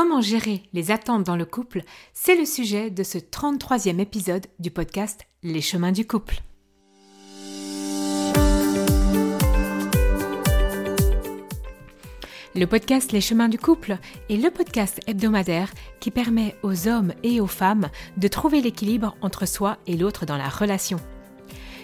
Comment gérer les attentes dans le couple C'est le sujet de ce 33e épisode du podcast Les chemins du couple. Le podcast Les chemins du couple est le podcast hebdomadaire qui permet aux hommes et aux femmes de trouver l'équilibre entre soi et l'autre dans la relation.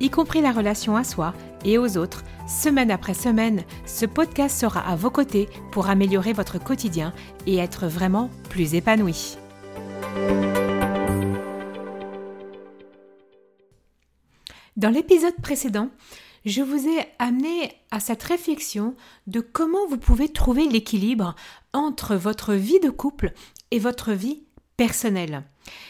y compris la relation à soi et aux autres, semaine après semaine, ce podcast sera à vos côtés pour améliorer votre quotidien et être vraiment plus épanoui. Dans l'épisode précédent, je vous ai amené à cette réflexion de comment vous pouvez trouver l'équilibre entre votre vie de couple et votre vie personnelle.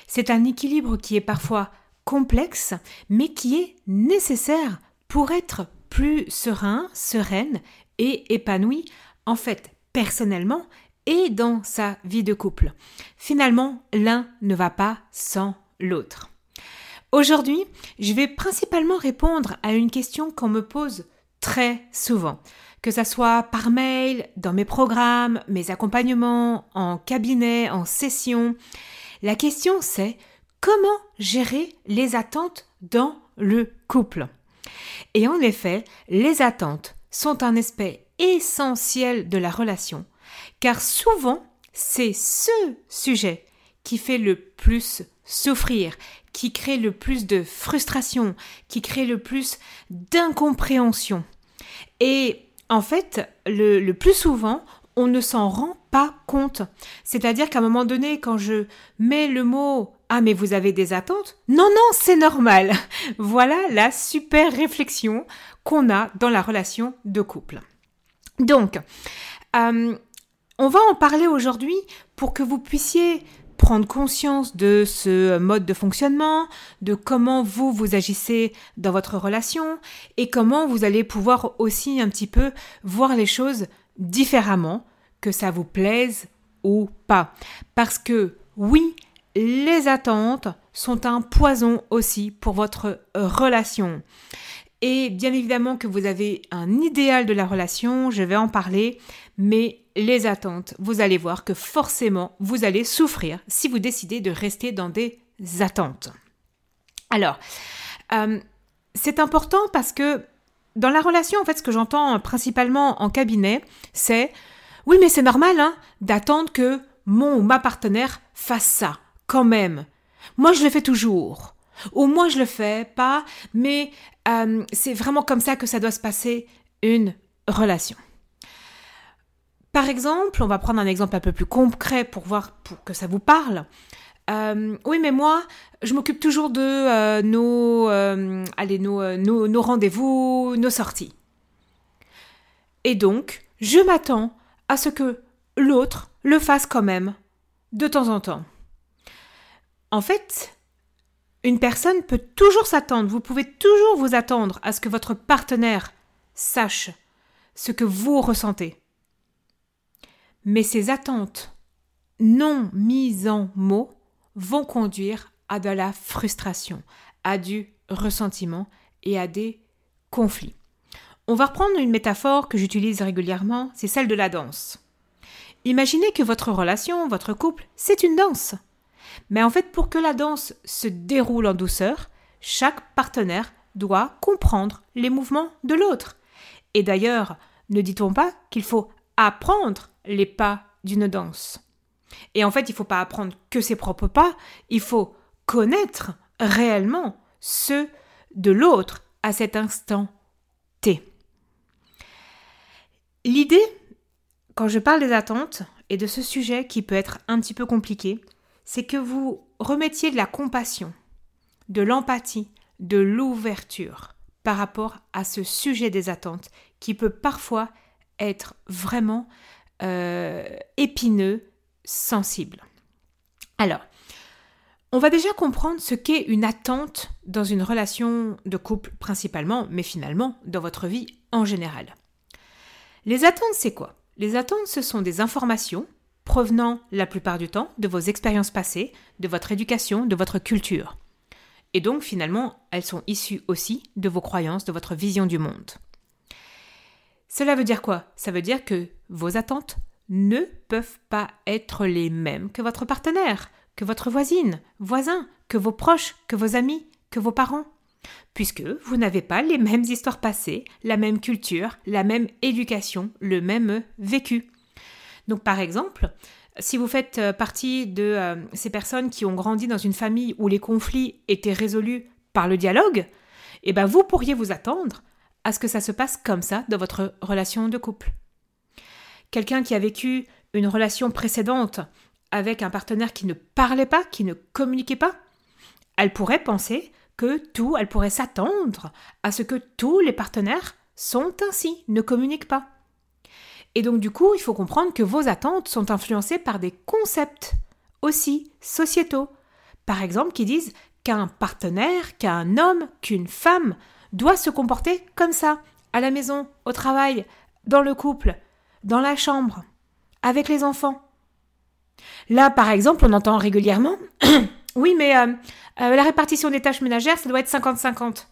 C'est un équilibre qui est parfois complexe, mais qui est nécessaire pour être plus serein, sereine et épanoui, en fait, personnellement et dans sa vie de couple. Finalement, l'un ne va pas sans l'autre. Aujourd'hui, je vais principalement répondre à une question qu'on me pose très souvent, que ce soit par mail, dans mes programmes, mes accompagnements, en cabinet, en session. La question c'est comment gérer les attentes dans le couple et en effet, les attentes sont un aspect essentiel de la relation, car souvent, c'est ce sujet qui fait le plus souffrir, qui crée le plus de frustration, qui crée le plus d'incompréhension. Et en fait, le, plus souvent, on ne s'en rend pas compte. C'est-à-dire qu'à un moment donné, quand je mets le mot ah mais vous avez des attentes Non, non, c'est normal. Voilà la super réflexion qu'on a dans la relation de couple. Donc, euh, on va en parler aujourd'hui pour que vous puissiez prendre conscience de ce mode de fonctionnement, de comment vous vous agissez dans votre relation et comment vous allez pouvoir aussi un petit peu voir les choses différemment, que ça vous plaise ou pas. Parce que oui, les attentes sont un poison aussi pour votre relation. Et bien évidemment que vous avez un idéal de la relation, je vais en parler, mais les attentes, vous allez voir que forcément vous allez souffrir si vous décidez de rester dans des attentes. Alors, euh, c'est important parce que dans la relation, en fait, ce que j'entends principalement en cabinet, c'est oui, mais c'est normal hein, d'attendre que mon ou ma partenaire fasse ça quand même. Moi, je le fais toujours. Ou moi, je le fais pas, mais euh, c'est vraiment comme ça que ça doit se passer une relation. Par exemple, on va prendre un exemple un peu plus concret pour voir pour que ça vous parle. Euh, oui, mais moi, je m'occupe toujours de euh, nos, allez, nos, nos rendez-vous, nos sorties. Et donc, je m'attends à ce que l'autre le fasse quand même, de temps en temps. En fait, une personne peut toujours s'attendre, vous pouvez toujours vous attendre à ce que votre partenaire sache ce que vous ressentez. Mais ces attentes non mises en mots vont conduire à de la frustration, à du ressentiment et à des conflits. On va reprendre une métaphore que j'utilise régulièrement, c'est celle de la danse. Imaginez que votre relation, votre couple, c'est une danse. Mais en fait, pour que la danse se déroule en douceur, chaque partenaire doit comprendre les mouvements de l'autre. Et d'ailleurs, ne dit-on pas qu'il faut apprendre les pas d'une danse? Et en fait, il ne faut pas apprendre que ses propres pas, il faut connaître réellement ceux de l'autre à cet instant T. L'idée, quand je parle des attentes et de ce sujet qui peut être un petit peu compliqué, c'est que vous remettiez de la compassion, de l'empathie, de l'ouverture par rapport à ce sujet des attentes qui peut parfois être vraiment euh, épineux, sensible. Alors, On va déjà comprendre ce qu'est une attente dans une relation de couple principalement, mais finalement dans votre vie en général. Les attentes, c'est quoi? Les attentes, ce sont des informations provenant la plupart du temps de vos expériences passées, de votre éducation, de votre culture. Et donc finalement, elles sont issues aussi de vos croyances, de votre vision du monde. Cela veut dire quoi? Ça veut dire que vos attentes ne peuvent pas être les mêmes que votre partenaire, que votre voisine, voisin, que vos proches, que vos amis, que vos parents, puisque vous n'avez pas les mêmes histoires passées, la même culture, la même éducation, le même vécu. Donc par exemple, si vous faites euh, partie de euh, ces personnes qui ont grandi dans une famille où les conflits étaient résolus par le dialogue, eh ben vous pourriez vous attendre à ce que ça se passe comme ça dans votre relation de couple. Quelqu'un qui a vécu une relation précédente avec un partenaire qui ne parlait pas, qui ne communiquait pas, elle pourrait penser que tout, elle pourrait s'attendre à ce que tous les partenaires sont ainsi, ne communiquent pas. Et donc du coup, il faut comprendre que vos attentes sont influencées par des concepts aussi sociétaux. Par exemple, qui disent qu'un partenaire, qu'un homme, qu'une femme doit se comporter comme ça, à la maison, au travail, dans le couple, dans la chambre, avec les enfants. Là, par exemple, on entend régulièrement Oui, mais euh, euh, la répartition des tâches ménagères, ça doit être 50-50.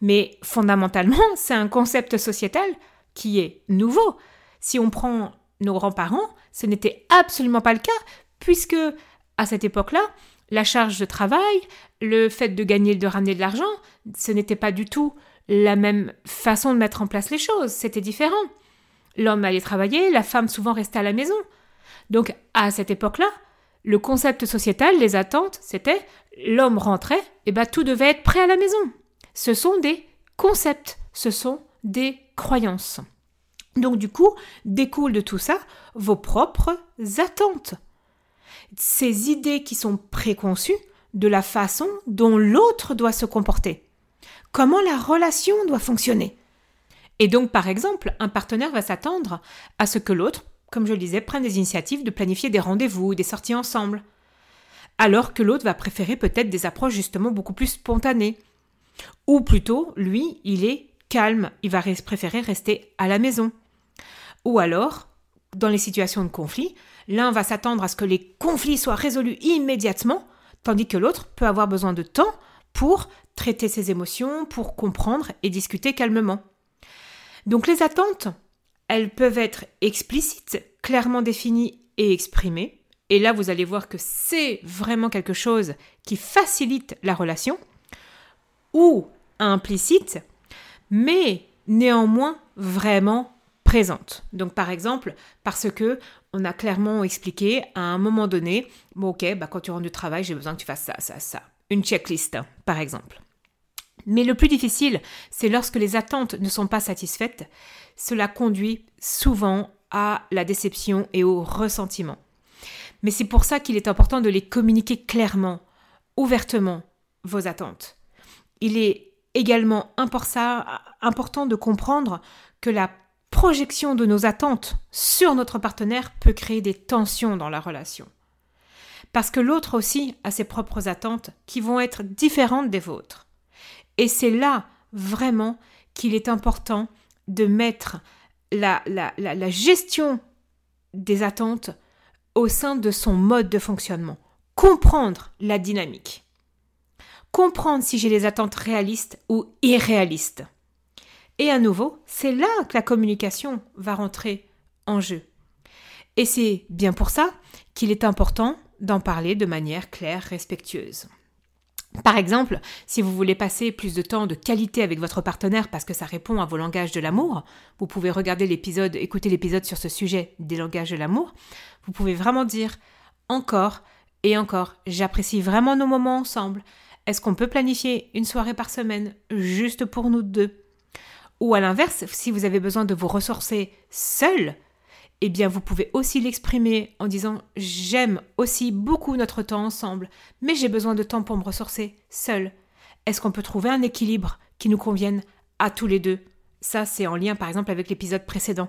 Mais fondamentalement, c'est un concept sociétal qui est nouveau. Si on prend nos grands-parents, ce n'était absolument pas le cas, puisque à cette époque-là, la charge de travail, le fait de gagner, de ramener de l'argent, ce n'était pas du tout la même façon de mettre en place les choses, c'était différent. L'homme allait travailler, la femme souvent restait à la maison. Donc à cette époque-là, le concept sociétal, les attentes, c'était l'homme rentrait, et ben tout devait être prêt à la maison. Ce sont des concepts, ce sont des croyances. Donc du coup, découlent de tout ça vos propres attentes. Ces idées qui sont préconçues de la façon dont l'autre doit se comporter. Comment la relation doit fonctionner. Et donc, par exemple, un partenaire va s'attendre à ce que l'autre, comme je le disais, prenne des initiatives de planifier des rendez-vous, des sorties ensemble. Alors que l'autre va préférer peut-être des approches justement beaucoup plus spontanées. Ou plutôt, lui, il est calme, il va préférer rester à la maison. Ou alors, dans les situations de conflit, l'un va s'attendre à ce que les conflits soient résolus immédiatement, tandis que l'autre peut avoir besoin de temps pour traiter ses émotions, pour comprendre et discuter calmement. Donc les attentes, elles peuvent être explicites, clairement définies et exprimées. Et là, vous allez voir que c'est vraiment quelque chose qui facilite la relation, ou implicite, mais néanmoins vraiment présente. Donc par exemple, parce que on a clairement expliqué à un moment donné, bon ok, bah, quand tu rentres du travail, j'ai besoin que tu fasses ça, ça, ça. Une checklist, par exemple. Mais le plus difficile, c'est lorsque les attentes ne sont pas satisfaites, cela conduit souvent à la déception et au ressentiment. Mais c'est pour ça qu'il est important de les communiquer clairement, ouvertement, vos attentes. Il est également important de comprendre que la projection de nos attentes sur notre partenaire peut créer des tensions dans la relation. Parce que l'autre aussi a ses propres attentes qui vont être différentes des vôtres. Et c'est là vraiment qu'il est important de mettre la, gestion des attentes au sein de son mode de fonctionnement. Comprendre la dynamique. Comprendre si j'ai des attentes réalistes ou irréalistes. Et à nouveau, c'est là que la communication va rentrer en jeu. Et c'est bien pour ça qu'il est important d'en parler de manière claire, respectueuse. Par exemple, si vous voulez passer plus de temps de qualité avec votre partenaire parce que ça répond à vos langages de l'amour, vous pouvez regarder l'épisode, écouter l'épisode sur ce sujet des langages de l'amour. Vous pouvez vraiment dire encore et encore, j'apprécie vraiment nos moments ensemble. Est-ce qu'on peut planifier une soirée par semaine juste pour nous deux? Ou à l'inverse, si vous avez besoin de vous ressourcer seul, eh bien vous pouvez aussi l'exprimer en disant j'aime aussi beaucoup notre temps ensemble, mais j'ai besoin de temps pour me ressourcer seul. Est-ce qu'on peut trouver un équilibre qui nous convienne à tous les deux? Ça, c'est en lien par exemple avec l'épisode précédent.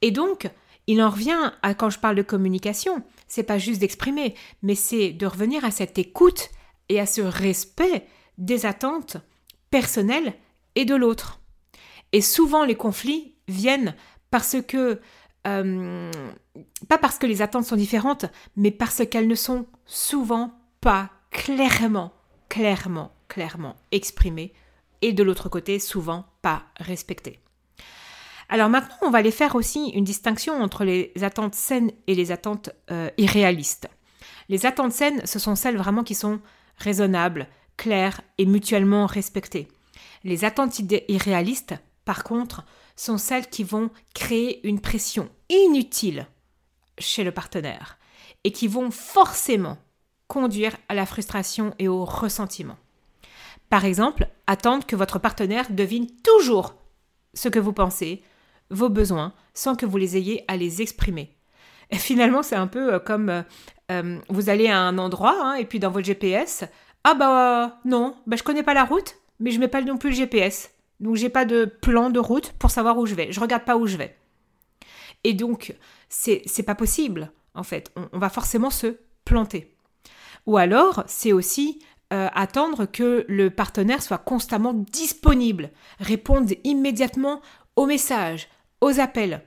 Et donc, Il en revient à quand je parle de communication, c'est pas juste d'exprimer, mais c'est de revenir à cette écoute et à ce respect des attentes personnelles et de l'autre. Et souvent les conflits viennent parce que euh, pas parce que les attentes sont différentes, mais parce qu'elles ne sont souvent pas clairement, clairement, clairement exprimées, et de l'autre côté, souvent pas respectées. Alors maintenant, on va aller faire aussi une distinction entre les attentes saines et les attentes euh, irréalistes. Les attentes saines, ce sont celles vraiment qui sont raisonnables, claires et mutuellement respectées. Les attentes irréalistes, par contre, sont celles qui vont créer une pression inutile chez le partenaire et qui vont forcément conduire à la frustration et au ressentiment. Par exemple, attendre que votre partenaire devine toujours ce que vous pensez, vos besoins, sans que vous les ayez à les exprimer. Et finalement, c'est un peu euh, comme euh, euh, vous allez à un endroit hein, et puis dans votre GPS, ah bah non, bah je connais pas la route, mais je mets pas non plus le GPS. Donc j'ai pas de plan de route pour savoir où je vais. Je regarde pas où je vais. Et donc c'est c'est pas possible en fait. On, va forcément se planter. Ou alors c'est aussi euh, attendre que le partenaire soit constamment disponible, réponde immédiatement aux messages, aux appels.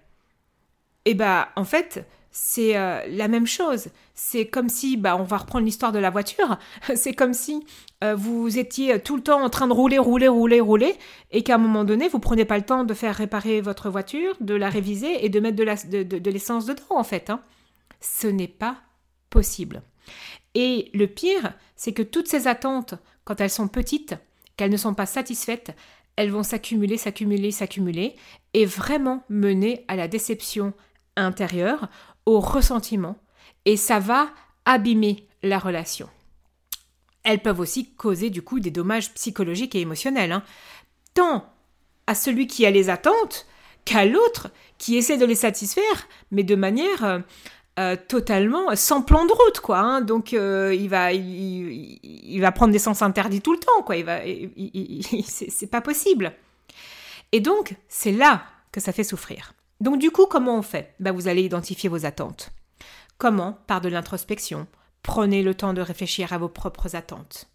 Et bah en fait c'est euh, la même chose. C'est comme si, bah, on va reprendre l'histoire de la voiture, c'est comme si euh, vous étiez tout le temps en train de rouler, rouler, rouler, rouler, et qu'à un moment donné, vous prenez pas le temps de faire réparer votre voiture, de la réviser et de mettre de l'essence dedans, en fait. Hein. Ce n'est pas possible. Et le pire, c'est que toutes ces attentes, quand elles sont petites, qu'elles ne sont pas satisfaites, elles vont s'accumuler, s'accumuler, s'accumuler, et vraiment mener à la déception intérieure au ressentiment et ça va abîmer la relation. Elles peuvent aussi causer du coup des dommages psychologiques et émotionnels, hein. tant à celui qui a les attentes qu'à l'autre qui essaie de les satisfaire, mais de manière euh, euh, totalement sans plan de route, quoi. Hein. Donc euh, il va, il, va prendre des sens interdits tout le temps, quoi. Il c'est pas possible. Et donc c'est là que ça fait souffrir. Donc du coup, comment on fait? Ben, Vous allez identifier vos attentes. Comment? Par de l'introspection. Prenez le temps de réfléchir à vos propres attentes.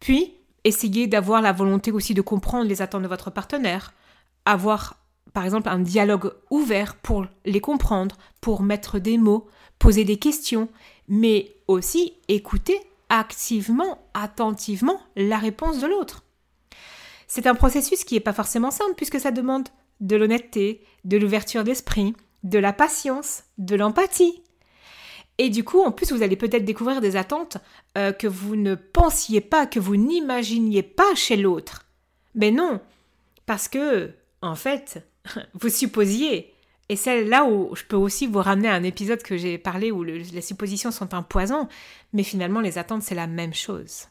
Puis, essayez d'avoir la volonté aussi de comprendre les attentes de votre partenaire. Avoir, par exemple, un dialogue ouvert pour les comprendre, pour mettre des mots, poser des questions, mais aussi écouter activement, attentivement la réponse de l'autre. C'est un processus qui n'est pas forcément simple puisque ça demande de l'honnêteté, de l'ouverture d'esprit, de la patience, de l'empathie. Et du coup, en plus, vous allez peut-être découvrir des attentes euh, que vous ne pensiez pas, que vous n'imaginiez pas chez l'autre. Mais non, parce que, en fait, vous supposiez. Et c'est là où je peux aussi vous ramener à un épisode que j'ai parlé où les suppositions sont un poison, mais finalement les attentes c'est la même chose.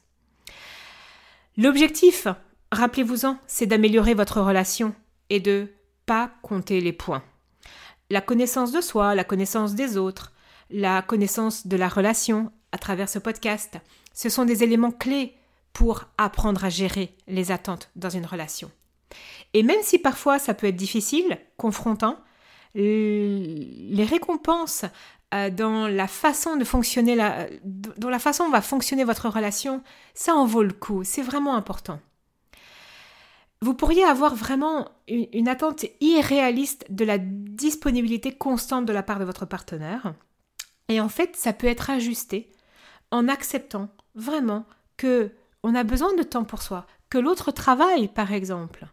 L'objectif, rappelez-vous-en, c'est d'améliorer votre relation et de pas compter les points. La connaissance de soi, la connaissance des autres, la connaissance de la relation à travers ce podcast, ce sont des éléments clés pour apprendre à gérer les attentes dans une relation. Et même si parfois ça peut être difficile, confrontant, les récompenses euh, dans la façon de fonctionner, dans la façon dont va fonctionner votre relation, ça en vaut le coup. C'est vraiment important vous pourriez avoir vraiment une, attente irréaliste de la disponibilité constante de la part de votre partenaire. Et en fait, ça peut être ajusté en acceptant vraiment que on a besoin de temps pour soi, que l'autre travaille par exemple.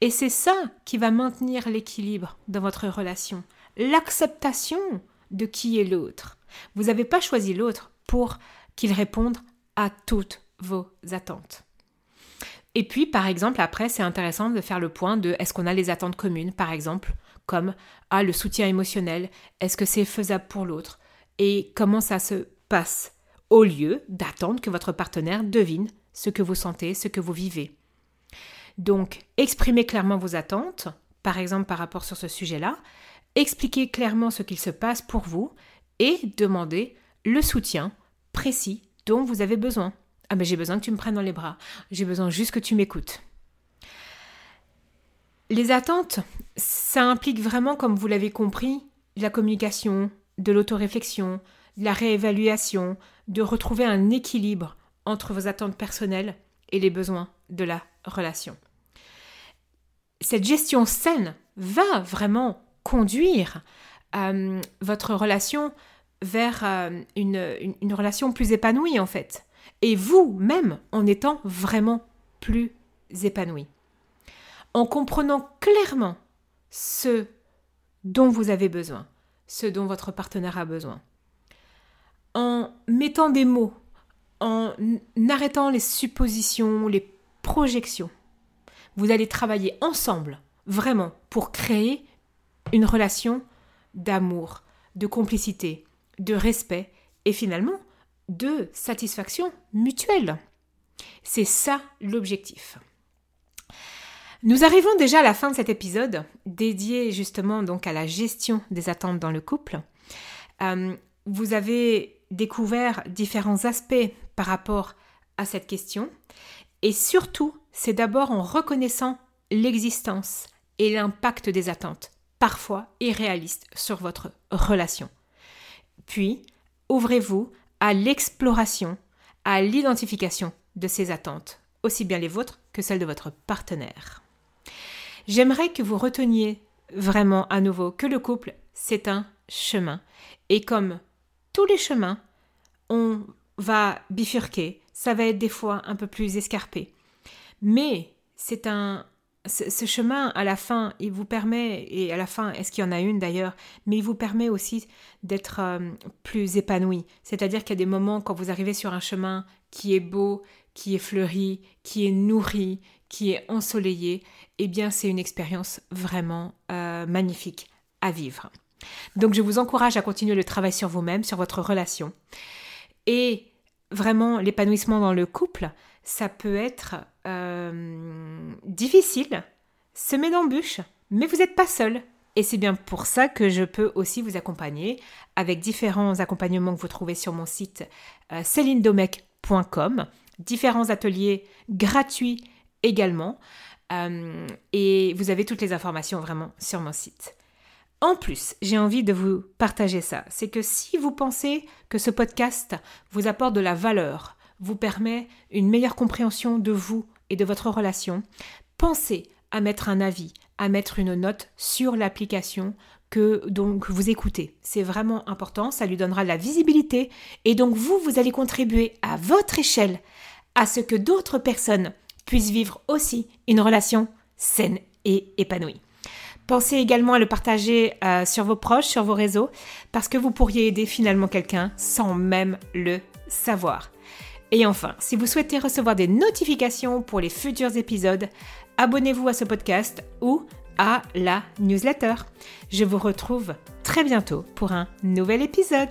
Et c'est ça qui va maintenir l'équilibre dans votre relation, l'acceptation de qui est l'autre. Vous n'avez pas choisi l'autre pour qu'il réponde à toutes vos attentes. Et puis, par exemple, après, c'est intéressant de faire le point de est-ce qu'on a les attentes communes, par exemple, comme ah, le soutien émotionnel, est-ce que c'est faisable pour l'autre, et comment ça se passe, au lieu d'attendre que votre partenaire devine ce que vous sentez, ce que vous vivez. Donc, exprimez clairement vos attentes, par exemple par rapport sur ce sujet-là, expliquez clairement ce qu'il se passe pour vous et demandez le soutien précis dont vous avez besoin. Ah j'ai besoin que tu me prennes dans les bras. J'ai besoin juste que tu m'écoutes. Les attentes, ça implique vraiment, comme vous l'avez compris, la communication, de l'autoréflexion, de la réévaluation, de retrouver un équilibre entre vos attentes personnelles et les besoins de la relation. Cette gestion saine va vraiment conduire euh, votre relation vers euh, une relation plus épanouie en fait. Et vous-même en étant vraiment plus épanoui. En comprenant clairement ce dont vous avez besoin, ce dont votre partenaire a besoin. En mettant des mots, en arrêtant les suppositions, les projections. Vous allez travailler ensemble, vraiment, pour créer une relation d'amour, de complicité, de respect et finalement de satisfaction mutuelle. C'est ça l'objectif. Nous arrivons déjà à la fin de cet épisode dédié justement donc à la gestion des attentes dans le couple. Euh, vous avez découvert différents aspects par rapport à cette question et surtout c'est d'abord en reconnaissant l'existence et l'impact des attentes, parfois irréalistes, sur votre relation. Puis, ouvrez-vous à l'exploration, à l'identification de ces attentes, aussi bien les vôtres que celles de votre partenaire. J'aimerais que vous reteniez vraiment à nouveau que le couple, c'est un chemin. Et comme tous les chemins, on va bifurquer, ça va être des fois un peu plus escarpé. Mais c'est un ce, chemin, à la fin, il vous permet, et à la fin, est-ce qu'il y en a une d'ailleurs, mais il vous permet aussi d'être euh, plus épanoui. C'est-à-dire qu'il y a des moments quand vous arrivez sur un chemin qui est beau, qui est fleuri, qui est nourri, qui est ensoleillé, eh bien c'est une expérience vraiment euh, magnifique à vivre. Donc je vous encourage à continuer le travail sur vous-même, sur votre relation. Et vraiment, l'épanouissement dans le couple, ça peut être euh, difficile, semé d'embûches, mais vous n'êtes pas seul. Et c'est bien pour ça que je peux aussi vous accompagner avec différents accompagnements que vous trouvez sur mon site euh, différents ateliers gratuits également. Euh, et vous avez toutes les informations vraiment sur mon site. En plus, j'ai envie de vous partager ça. C'est que si vous pensez que ce podcast vous apporte de la valeur, vous permet une meilleure compréhension de vous et de votre relation, pensez à mettre un avis, à mettre une note sur l'application que donc vous écoutez. C'est vraiment important, ça lui donnera de la visibilité et donc vous, vous allez contribuer à votre échelle à ce que d'autres personnes puissent vivre aussi une relation saine et épanouie. Pensez également à le partager euh, sur vos proches, sur vos réseaux, parce que vous pourriez aider finalement quelqu'un sans même le savoir. Et enfin, si vous souhaitez recevoir des notifications pour les futurs épisodes, abonnez-vous à ce podcast ou à la newsletter. Je vous retrouve très bientôt pour un nouvel épisode.